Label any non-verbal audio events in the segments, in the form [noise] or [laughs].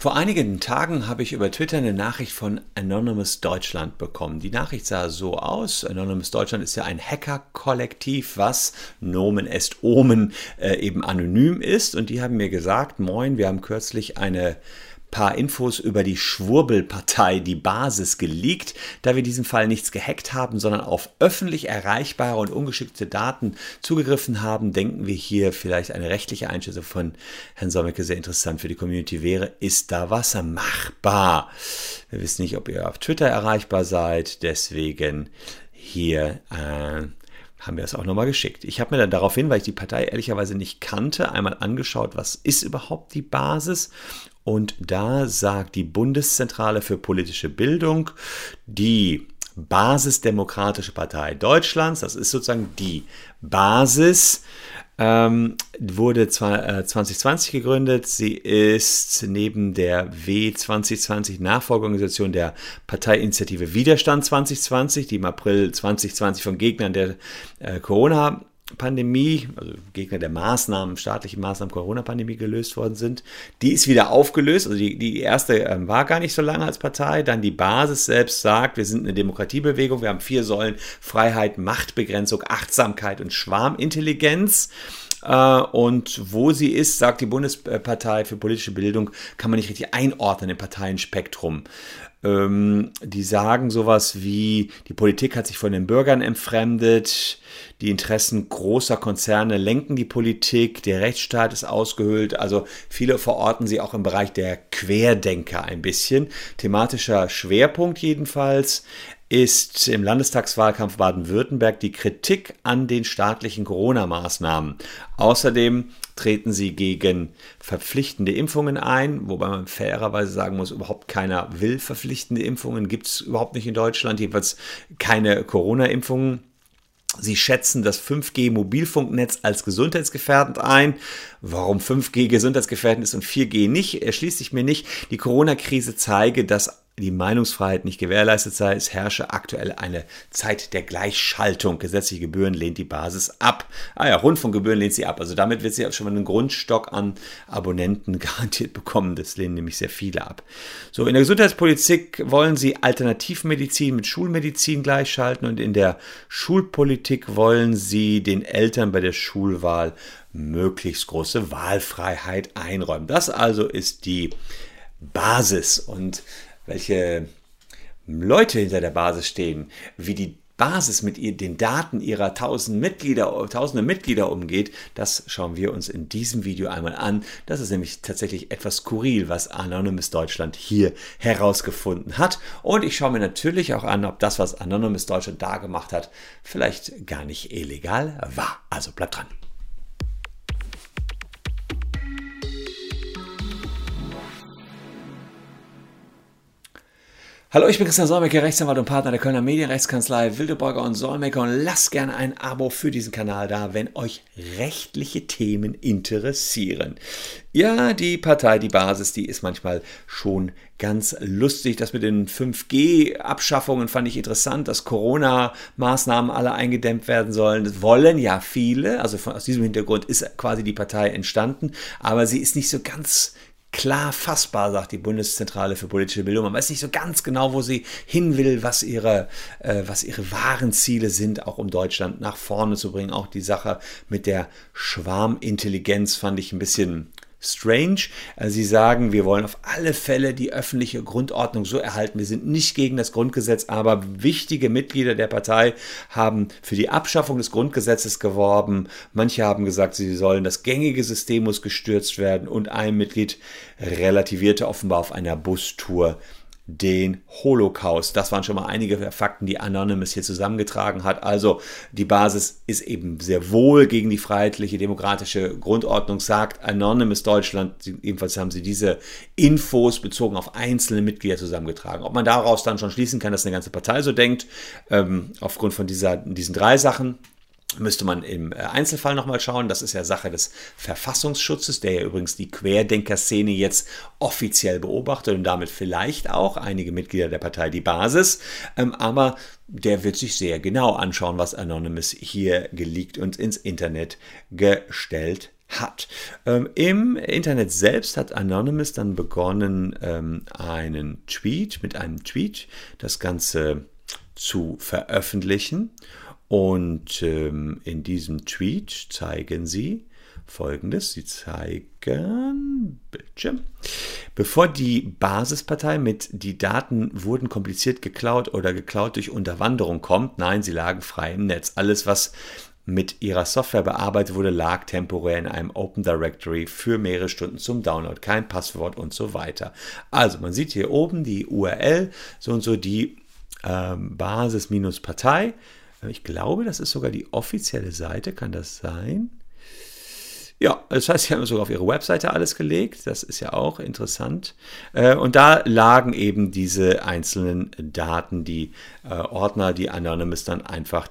Vor einigen Tagen habe ich über Twitter eine Nachricht von Anonymous Deutschland bekommen. Die Nachricht sah so aus. Anonymous Deutschland ist ja ein Hacker-Kollektiv, was Nomen est Omen äh, eben anonym ist. Und die haben mir gesagt, moin, wir haben kürzlich eine paar Infos über die Schwurbelpartei, die Basis, geleakt. Da wir in diesem Fall nichts gehackt haben, sondern auf öffentlich erreichbare und ungeschickte Daten zugegriffen haben, denken wir hier vielleicht eine rechtliche Einschätzung von Herrn Sommecke sehr interessant für die Community wäre. Ist da was machbar? Wir wissen nicht, ob ihr auf Twitter erreichbar seid, deswegen hier äh, haben wir es auch nochmal geschickt. Ich habe mir dann daraufhin, weil ich die Partei ehrlicherweise nicht kannte, einmal angeschaut, was ist überhaupt die Basis und da sagt die Bundeszentrale für politische Bildung, die Basisdemokratische Partei Deutschlands, das ist sozusagen die Basis, ähm, wurde zwar, äh, 2020 gegründet. Sie ist neben der W2020 Nachfolgeorganisation der Parteiinitiative Widerstand 2020, die im April 2020 von Gegnern der äh, Corona Pandemie, also Gegner der Maßnahmen, staatlichen Maßnahmen, Corona-Pandemie gelöst worden sind. Die ist wieder aufgelöst. Also die, die erste ähm, war gar nicht so lange als Partei. Dann die Basis selbst sagt, wir sind eine Demokratiebewegung. Wir haben vier Säulen: Freiheit, Machtbegrenzung, Achtsamkeit und Schwarmintelligenz. Äh, und wo sie ist, sagt die Bundespartei für politische Bildung, kann man nicht richtig einordnen im Parteienspektrum. Ähm, die sagen sowas wie, die Politik hat sich von den Bürgern entfremdet, die Interessen großer Konzerne lenken die Politik, der Rechtsstaat ist ausgehöhlt, also viele verorten sie auch im Bereich der Querdenker ein bisschen. Thematischer Schwerpunkt jedenfalls ist im Landestagswahlkampf Baden-Württemberg die Kritik an den staatlichen Corona-Maßnahmen. Außerdem treten sie gegen verpflichtende Impfungen ein, wobei man fairerweise sagen muss, überhaupt keiner will verpflichtende Impfungen, gibt es überhaupt nicht in Deutschland, jedenfalls keine Corona-Impfungen. Sie schätzen das 5G-Mobilfunknetz als gesundheitsgefährdend ein. Warum 5G gesundheitsgefährdend ist und 4G nicht, erschließt sich mir nicht. Die Corona-Krise zeige, dass die Meinungsfreiheit nicht gewährleistet sei. Es herrsche aktuell eine Zeit der Gleichschaltung. Gesetzliche Gebühren lehnt die Basis ab. Ah ja, Rundfunkgebühren lehnt sie ab. Also damit wird sie auch schon mal einen Grundstock an Abonnenten [laughs] garantiert bekommen. Das lehnen nämlich sehr viele ab. So, in der Gesundheitspolitik wollen sie Alternativmedizin mit Schulmedizin gleichschalten und in der Schulpolitik wollen sie den Eltern bei der Schulwahl möglichst große Wahlfreiheit einräumen. Das also ist die Basis und welche Leute hinter der Basis stehen, wie die Basis mit den Daten ihrer tausend Mitglieder, tausende Mitglieder umgeht, das schauen wir uns in diesem Video einmal an. Das ist nämlich tatsächlich etwas skurril, was Anonymous Deutschland hier herausgefunden hat. Und ich schaue mir natürlich auch an, ob das, was Anonymous Deutschland da gemacht hat, vielleicht gar nicht illegal war. Also bleibt dran. Hallo, ich bin Christian Solmecke, Rechtsanwalt und Partner der Kölner Medienrechtskanzlei Wildeborger und Solmecke und lasst gerne ein Abo für diesen Kanal da, wenn euch rechtliche Themen interessieren. Ja, die Partei, die Basis, die ist manchmal schon ganz lustig. Das mit den 5G-Abschaffungen fand ich interessant, dass Corona-Maßnahmen alle eingedämmt werden sollen. Das wollen ja viele. Also von, aus diesem Hintergrund ist quasi die Partei entstanden. Aber sie ist nicht so ganz klar fassbar, sagt die Bundeszentrale für politische Bildung. Man weiß nicht so ganz genau, wo sie hin will, was ihre, äh, was ihre wahren Ziele sind, auch um Deutschland nach vorne zu bringen. Auch die Sache mit der Schwarmintelligenz fand ich ein bisschen strange. Äh, sie sagen, wir wollen auf alle Fälle die öffentliche Grundordnung so erhalten. Wir sind nicht gegen das Grundgesetz, aber wichtige Mitglieder der Partei haben für die Abschaffung des Grundgesetzes geworben. Manche haben gesagt, sie sollen das gängige System muss gestürzt werden und ein Mitglied relativierte offenbar auf einer Bustour den Holocaust. Das waren schon mal einige Fakten, die Anonymous hier zusammengetragen hat. Also die Basis ist eben sehr wohl gegen die freiheitliche demokratische Grundordnung, sagt Anonymous Deutschland. Jedenfalls haben sie diese Infos bezogen auf einzelne Mitglieder zusammengetragen. Ob man daraus dann schon schließen kann, dass eine ganze Partei so denkt, ähm, aufgrund von dieser, diesen drei Sachen, müsste man im äh, Einzelfall nochmal schauen. Das ist ja Sache des Verfassungsschutzes, der ja übrigens die Querdenker-Szene jetzt offiziell beobachtet und damit vielleicht auch einige Mitglieder der Partei die Basis. Ähm, aber der wird sich sehr genau anschauen, was Anonymous hier geleakt und ins Internet gestellt hat. Ähm, Im Internet selbst hat Anonymous dann begonnen, ähm, einen Tweet, mit einem Tweet das Ganze zu veröffentlichen. Und ähm, in diesem Tweet zeigen sie folgendes. Sie zeigen Bildschirm. Bevor die Basispartei mit die Daten wurden kompliziert geklaut oder geklaut durch Unterwanderung kommt, nein, sie lagen frei im Netz. Alles, was mit ihrer Software bearbeitet wurde, lag temporär in einem Open Directory für mehrere Stunden zum Download, kein Passwort und so weiter. Also man sieht hier oben die URL, so und so die ähm, Basis-Partei. Ich glaube, das ist sogar die offizielle Seite, kann das sein? Ja, das heißt, sie haben sogar auf ihre Webseite alles gelegt. Das ist ja auch interessant. Äh, und da lagen eben diese einzelnen Daten, die äh, Ordner, die Anonymous dann einfach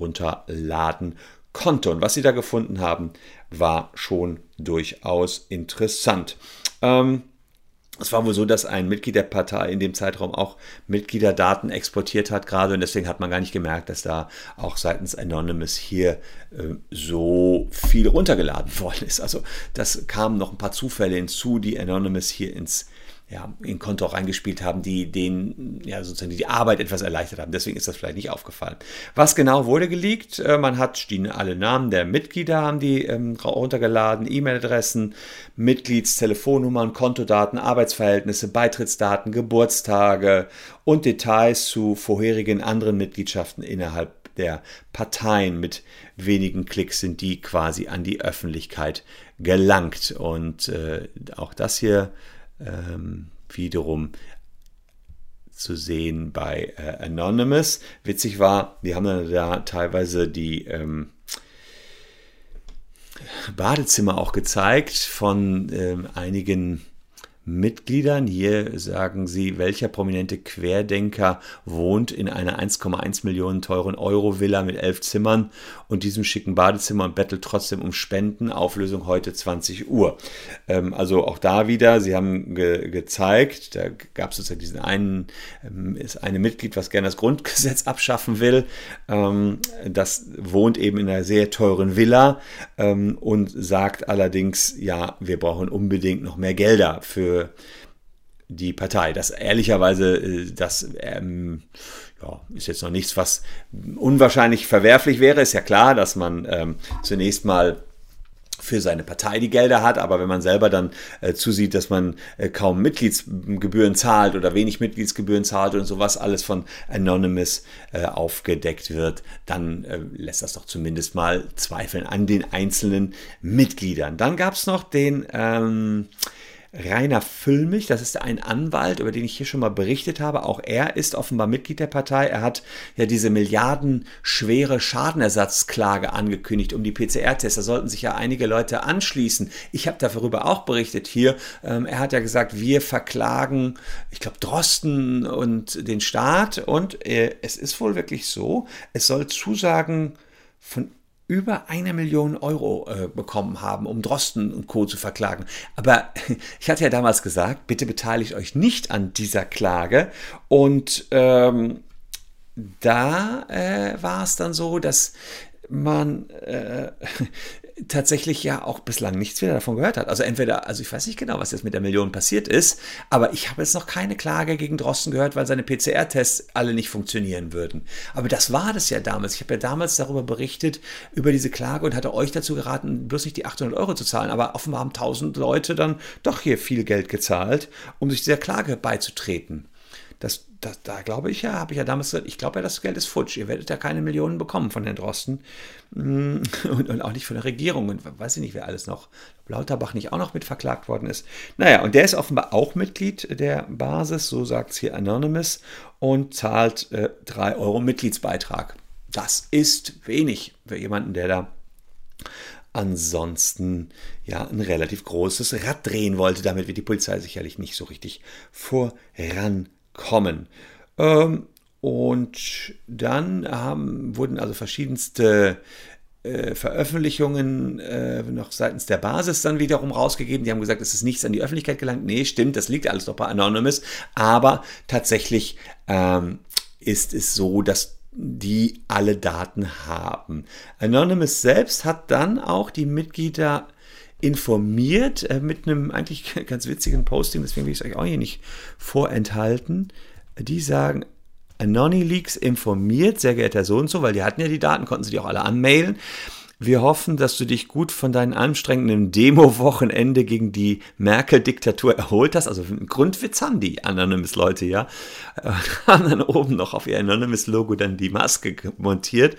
runterladen konnte. Und was sie da gefunden haben, war schon durchaus interessant. Ähm, es war wohl so, dass ein Mitglied der Partei in dem Zeitraum auch Mitgliederdaten exportiert hat, gerade und deswegen hat man gar nicht gemerkt, dass da auch seitens Anonymous hier äh, so viel runtergeladen [laughs] worden ist. Also das kamen noch ein paar Zufälle hinzu, die Anonymous hier ins ja, in Konto auch reingespielt haben, die den, ja, sozusagen die Arbeit etwas erleichtert haben. Deswegen ist das vielleicht nicht aufgefallen. Was genau wurde geleakt? Äh, man hat stehen alle Namen der Mitglieder, haben die ähm, runtergeladen, E-Mail-Adressen, Mitgliedstelefonnummern, Kontodaten, Arbeitsverhältnisse, Beitrittsdaten, Geburtstage und Details zu vorherigen anderen Mitgliedschaften innerhalb der Parteien. Mit wenigen Klicks sind die quasi an die Öffentlichkeit gelangt. Und äh, auch das hier ähm, wiederum zu sehen bei äh, Anonymous. Witzig war, die haben dann da teilweise die ähm, Badezimmer auch gezeigt von ähm, einigen Mitgliedern. Hier sagen sie, welcher prominente Querdenker wohnt in einer 1,1 Millionen teuren Euro-Villa mit elf Zimmern und diesem schicken Badezimmer und bettelt trotzdem um Spenden. Auflösung heute 20 Uhr. Ähm, also auch da wieder, sie haben ge gezeigt, da gab es sozusagen diesen einen, ähm, ist eine Mitglied, was gerne das Grundgesetz abschaffen will. Ähm, das wohnt eben in einer sehr teuren Villa ähm, und sagt allerdings, ja, wir brauchen unbedingt noch mehr Gelder für die Partei. Das ehrlicherweise, äh, das ähm, ja, ist jetzt noch nichts, was unwahrscheinlich verwerflich wäre. Ist ja klar, dass man ähm, zunächst mal für seine Partei die Gelder hat, aber wenn man selber dann äh, zusieht, dass man äh, kaum Mitgliedsgebühren zahlt oder wenig Mitgliedsgebühren zahlt und sowas alles von Anonymous äh, aufgedeckt wird, dann äh, lässt das doch zumindest mal zweifeln an den einzelnen Mitgliedern. Dann gab es noch den ähm, Rainer Füllmich, das ist ein Anwalt, über den ich hier schon mal berichtet habe. Auch er ist offenbar Mitglied der Partei. Er hat ja diese milliardenschwere Schadenersatzklage angekündigt um die PCR-Tests. Da sollten sich ja einige Leute anschließen. Ich habe darüber auch berichtet hier. Ähm, er hat ja gesagt, wir verklagen, ich glaube, Drosten und den Staat. Und äh, es ist wohl wirklich so, es soll Zusagen von über eine Million Euro äh, bekommen haben, um Drosten und Co. zu verklagen. Aber [laughs] ich hatte ja damals gesagt, bitte beteiligt euch nicht an dieser Klage. Und ähm, da äh, war es dann so, dass man äh, [laughs] tatsächlich ja auch bislang nichts wieder davon gehört hat. Also entweder, also ich weiß nicht genau, was jetzt mit der Million passiert ist, aber ich habe jetzt noch keine Klage gegen Drosten gehört, weil seine PCR-Tests alle nicht funktionieren würden. Aber das war das ja damals. Ich habe ja damals darüber berichtet, über diese Klage und hatte euch dazu geraten, bloß nicht die 800 Euro zu zahlen. Aber offenbar haben 1000 Leute dann doch hier viel Geld gezahlt, um sich dieser Klage beizutreten das, das, da glaube ich ja, habe ich ja damals gesagt, ich glaube ja, das Geld ist futsch. Ihr werdet ja keine Millionen bekommen von Herrn Drosten mm, [laughs] und, und, auch nicht von der Regierung und weiß ich nicht, wer alles noch, Lauterbach nicht auch noch mit verklagt worden ist. Naja, und der ist offenbar auch Mitglied der Basis, so sagt es hier Anonymous, und zahlt äh, 3 Euro Mitgliedsbeitrag. Das ist wenig für jemanden, der da ansonsten ja ein relativ großes Rad drehen wollte. Damit wird die Polizei sicherlich nicht so richtig voran kommen. Ähm, und dann haben, wurden also verschiedenste äh, Veröffentlichungen äh, noch seitens der Basis dann wiederum rausgegeben. Die haben gesagt, es ist nichts an die Öffentlichkeit gelangt. Nee, stimmt, das liegt alles noch bei Anonymous. Aber tatsächlich ähm, ist es so, dass die alle Daten haben. Anonymous selbst hat dann auch die Mitglieder informiert äh, mit einem eigentlich [laughs] ganz witzigen Posting, deswegen will ich es euch auch hier nicht vorenthalten. Die sagen, AnonyLeaks informiert, sehr geehrter so und so, weil die hatten ja die Daten, konnten sie die auch alle anmailen. Wir hoffen, dass du dich gut von deinem anstrengenden Demo-Wochenende gegen die Merkel-Diktatur erholt hast. Also einen Grundwitz haben die Anonymous-Leute, ja. [laughs] Haben dann oben noch auf ihr Anonymous-Logo dann die Maske montiert.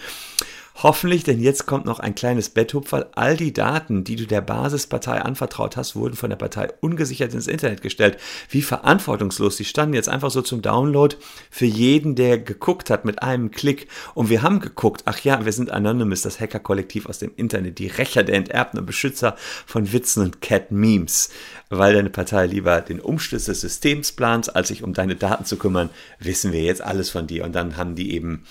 Hoffentlich, denn jetzt kommt noch ein kleines Betthupferl. All die Daten, die du der Basispartei anvertraut hast, wurden von der Partei ungesichert ins Internet gestellt. Wie verantwortungslos. Die standen jetzt einfach so zum Download für jeden, der geguckt hat mit einem Klick. Und wir haben geguckt, ach ja, wir sind Anonymous, das Hacker-Kollektiv aus dem Internet, die Rächer der Enterbten und Beschützer von Witzen und Cat-Memes. Weil deine Partei lieber den Umsturz des Systems plant, als sich um deine Daten zu kümmern, wissen wir jetzt alles von dir. Und dann haben die eben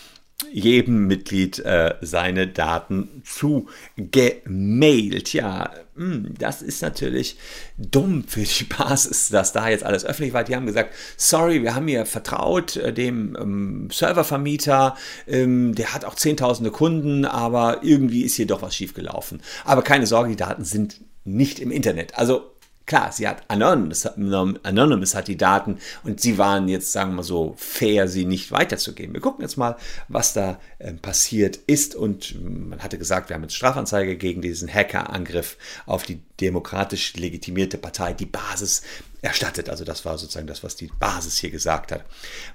jedem Mitglied äh, seine Daten zugemailt. Ja, mh, hm, das ist natürlich dumm für die [laughs] Basis, dass da jetzt alles öffentlich war. Die haben gesagt, sorry, wir haben hier vertraut äh, dem ähm, Serververmieter, ähm, der hat auch zehntausende Kunden, aber irgendwie ist hier doch was schiefgelaufen. Aber keine Sorge, die Daten sind nicht im Internet. Also Klar, sie hat Anonymous, Anonymous hat die Daten und sie waren jetzt, sagen wir mal so, fair, sie nicht weiterzugeben. Wir gucken jetzt mal, was da äh, passiert ist und man hatte gesagt, wir haben jetzt Strafanzeige gegen diesen Hackerangriff auf die demokratisch legitimierte Partei, die Basis erstattet. Also das war sozusagen das, was die Basis hier gesagt hat.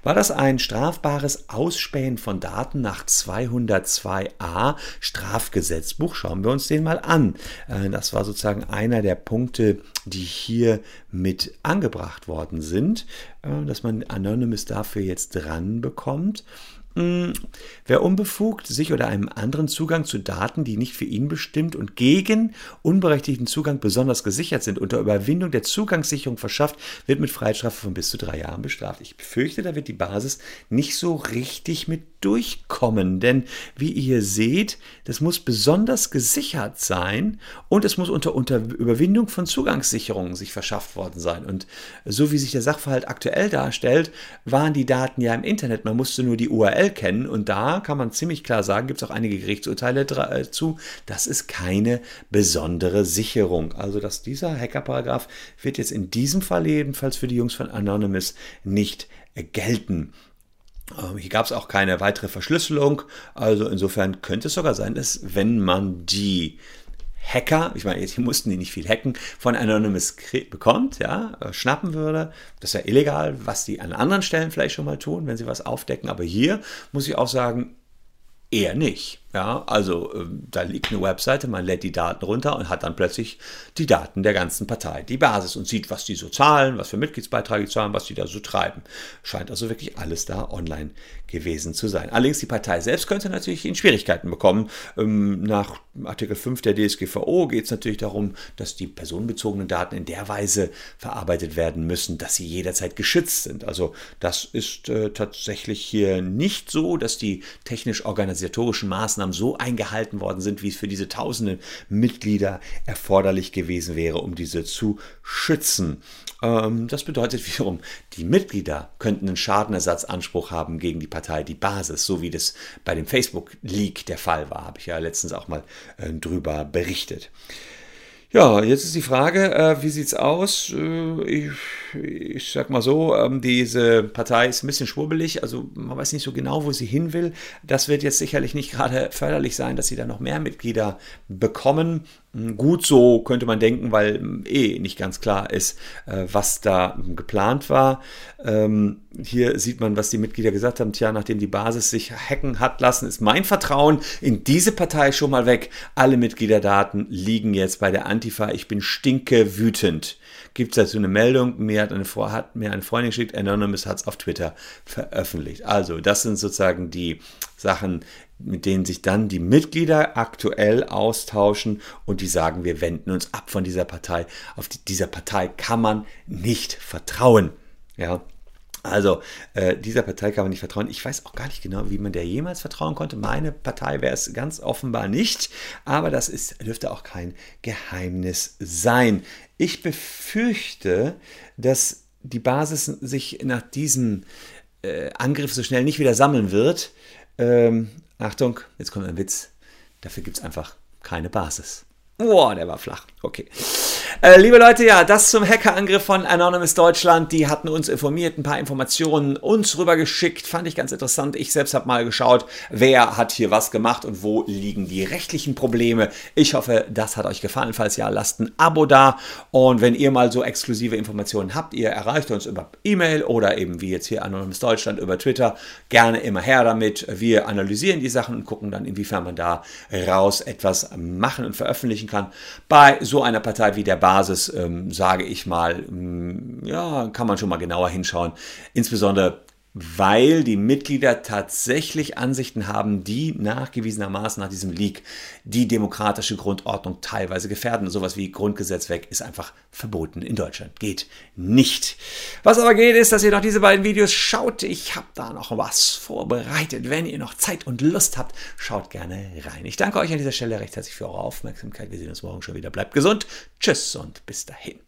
War das ein strafbares Ausspähen von Daten nach 202a Strafgesetzbuch? Schauen wir uns den mal an. Äh, das war sozusagen einer der Punkte, die hier mit angebracht worden sind, äh, dass man Anonymous dafür jetzt dran bekommt. Hm, wer unbefugt sich oder einem anderen Zugang zu Daten, die nicht für ihn bestimmt und gegen unberechtigten Zugang besonders gesichert sind, unter Überwindung der Zugangssicherung verschafft, wird mit Freiheitsstrafe von bis zu drei Jahren bestraft. Ich befürchte, da wird die Basis nicht so richtig mit durchkommen, denn wie ihr seht, das muss besonders gesichert sein und es muss unter, unter Überwindung von Zugangssicherungen sich verschafft worden sein. Und so wie sich der Sachverhalt aktuell darstellt, waren die Daten ja im Internet. Man musste nur die URL kennen und da kann man ziemlich klar sagen, gibt es auch einige Gerichtsurteile äh, zu, das ist keine besondere Sicherung. Also dass dieser Hackerparagraph wird jetzt in diesem Fall jedenfalls für die Jungs von Anonymous nicht gelten. Ähm, hier gab es auch keine weitere Verschlüsselung. Also insofern könnte es sogar sein, dass wenn man die Hacker, ich meine, hier mussten die nicht viel hacken, von Anonymous bekommt, ja, äh, schnappen würde. Das ist ja illegal, was die an anderen Stellen vielleicht schon mal tun, wenn sie was aufdecken. Aber hier muss ich auch sagen, eher nicht. Ja, also äh, da liegt eine Webseite, man lädt die Daten runter und hat dann plötzlich die Daten der ganzen Partei, die Basis und sieht, was die so zahlen, was für Mitgliedsbeiträge zahlen, was die da so treiben. Scheint also wirklich alles da online gewesen zu sein. Allerdings die Partei selbst könnte natürlich in Schwierigkeiten bekommen. Ähm, nach Artikel 5 der DSGVO geht es natürlich darum, dass die personenbezogenen Daten in der Weise verarbeitet werden müssen, dass sie jederzeit geschützt sind. Also das ist äh, tatsächlich hier nicht so, dass die technisch-organisatorischen Maßnahmen Maßnahmen so eingehalten worden sind, wie es für diese tausenden Mitglieder erforderlich gewesen wäre, um diese zu schützen. Ähm, das bedeutet wiederum, die Mitglieder könnten einen Schadenersatzanspruch haben gegen die Partei, die Basis, so wie das bei dem Facebook-Leak der Fall war, habe ich ja letztens auch mal äh, drüber berichtet. Ja, jetzt ist die Frage, äh, wie es aus? Äh, ich, ich sag mal so, ähm, diese Partei ist ein bisschen schwurbelig, also man weiß nicht so genau, wo sie hin will. Das wird jetzt sicherlich nicht gerade förderlich sein, dass sie da noch mehr Mitglieder bekommen. Hm, gut so könnte man denken, weil hm, eh nicht ganz klar ist, äh, was da geplant war. Ähm, hier sieht man, was die Mitglieder gesagt haben. Tja, nachdem die Basis sich hacken hat lassen, ist mein Vertrauen in diese Partei schon mal weg. Alle Mitgliederdaten liegen jetzt bei der Antifa. Ich bin stinke wütend. Gibt es dazu eine Meldung? Mir hat, eine, hat mir eine Freundin geschickt, Anonymous hat es auf Twitter veröffentlicht. Also, das sind sozusagen die Sachen, mit denen sich dann die Mitglieder aktuell austauschen und die sagen, wir wenden uns ab von dieser Partei. Auf die, dieser Partei kann man nicht vertrauen. Ja, also äh, dieser Partei kann man nicht vertrauen. Ich weiß auch gar nicht genau, wie man der jemals vertrauen konnte. Meine Partei wäre es ganz offenbar nicht, aber das ist, dürfte auch kein Geheimnis sein. Ich befürchte, dass die Basis sich nach diesem äh, Angriff so schnell nicht wieder sammeln wird. Ähm, Achtung, jetzt kommt ein Witz. Dafür gibt es einfach keine Basis. Boah, der war flach. Okay. Äh, liebe Leute, ja, das zum Hackerangriff von Anonymous Deutschland. Die hatten uns informiert, ein paar Informationen uns rübergeschickt. Fand ich ganz interessant. Ich selbst habe mal geschaut, wer hat hier was gemacht und wo liegen die rechtlichen Probleme. Ich hoffe, das hat euch gefallen. Falls ja, lasst ein Abo da. Und wenn ihr mal so exklusive Informationen habt, ihr erreicht uns über E-Mail oder eben wie jetzt hier Anonymous Deutschland über Twitter. Gerne immer her damit. Wir analysieren die Sachen und gucken dann, inwiefern man da raus etwas machen und veröffentlichen kann. Bei so einer Partei wie der Basis, ähm, sage ich mal, ähm, ja, kann man schon mal genauer hinschauen. Insbesondere weil die Mitglieder tatsächlich Ansichten haben, die nachgewiesenermaßen nach diesem Leak die demokratische Grundordnung teilweise gefährden. Sowas wie Grundgesetz weg ist einfach verboten in Deutschland. Geht nicht. Was aber geht, ist, dass ihr noch diese beiden Videos schaut. Ich habe da noch was vorbereitet. Wenn ihr noch Zeit und Lust habt, schaut gerne rein. Ich danke euch an dieser Stelle recht herzlich für eure Aufmerksamkeit. Wir sehen uns morgen schon wieder. Bleibt gesund. Tschüss und bis dahin.